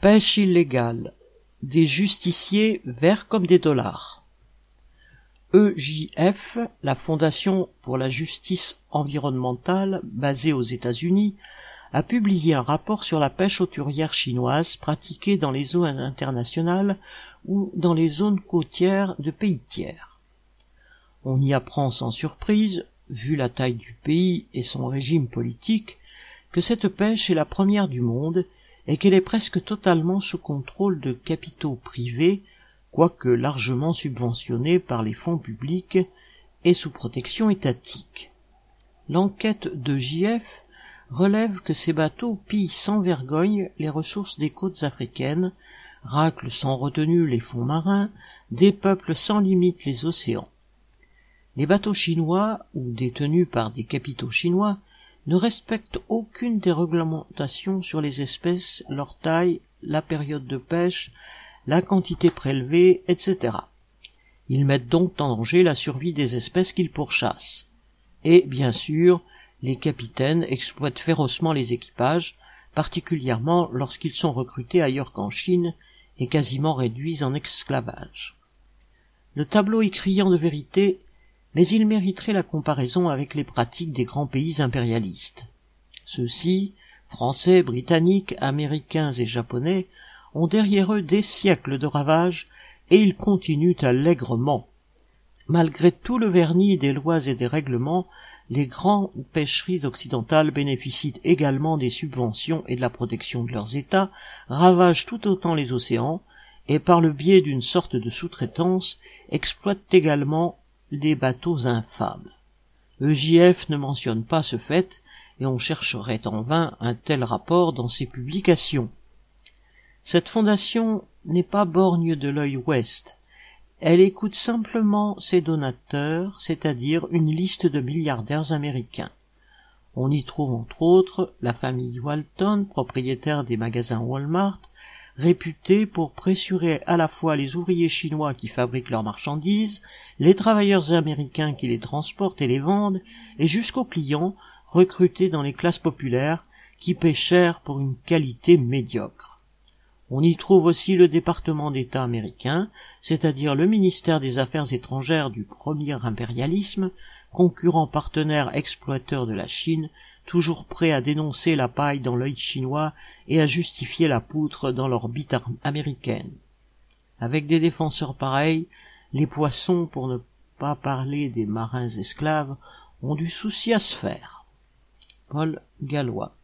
Pêche illégale. Des justiciers verts comme des dollars. EJF, la Fondation pour la justice environnementale basée aux États-Unis, a publié un rapport sur la pêche auturière chinoise pratiquée dans les eaux internationales ou dans les zones côtières de pays tiers. On y apprend sans surprise, vu la taille du pays et son régime politique, que cette pêche est la première du monde et qu'elle est presque totalement sous contrôle de capitaux privés, quoique largement subventionnés par les fonds publics et sous protection étatique. L'enquête de JF relève que ces bateaux pillent sans vergogne les ressources des côtes africaines, raclent sans retenue les fonds marins, dépeuplent sans limite les océans. Les bateaux chinois, ou détenus par des capitaux chinois, ne respectent aucune des réglementations sur les espèces, leur taille, la période de pêche, la quantité prélevée, etc. Ils mettent donc en danger la survie des espèces qu'ils pourchassent. Et, bien sûr, les capitaines exploitent férocement les équipages, particulièrement lorsqu'ils sont recrutés ailleurs qu'en Chine et quasiment réduits en esclavage. Le tableau est criant de vérité, mais il mériterait la comparaison avec les pratiques des grands pays impérialistes. Ceux-ci, français, britanniques, américains et japonais, ont derrière eux des siècles de ravages, et ils continuent allègrement. Malgré tout le vernis des lois et des règlements, les grandes pêcheries occidentales bénéficient également des subventions et de la protection de leurs États, ravagent tout autant les océans, et par le biais d'une sorte de sous-traitance, exploitent également des bateaux infâmes. EJF ne mentionne pas ce fait, et on chercherait en vain un tel rapport dans ses publications. Cette fondation n'est pas borgne de l'œil ouest, elle écoute simplement ses donateurs, c'est-à-dire une liste de milliardaires américains. On y trouve entre autres la famille Walton, propriétaire des magasins Walmart, réputée pour pressurer à la fois les ouvriers chinois qui fabriquent leurs marchandises, les travailleurs américains qui les transportent et les vendent, et jusqu'aux clients recrutés dans les classes populaires qui paient cher pour une qualité médiocre. On y trouve aussi le département d'État américain, c'est-à-dire le ministère des Affaires étrangères du premier impérialisme, concurrent partenaire exploiteur de la Chine, toujours prêt à dénoncer la paille dans l'œil chinois et à justifier la poutre dans l'orbite américaine. Avec des défenseurs pareils, les poissons, pour ne pas parler des marins esclaves, ont du souci à se faire. Paul Gallois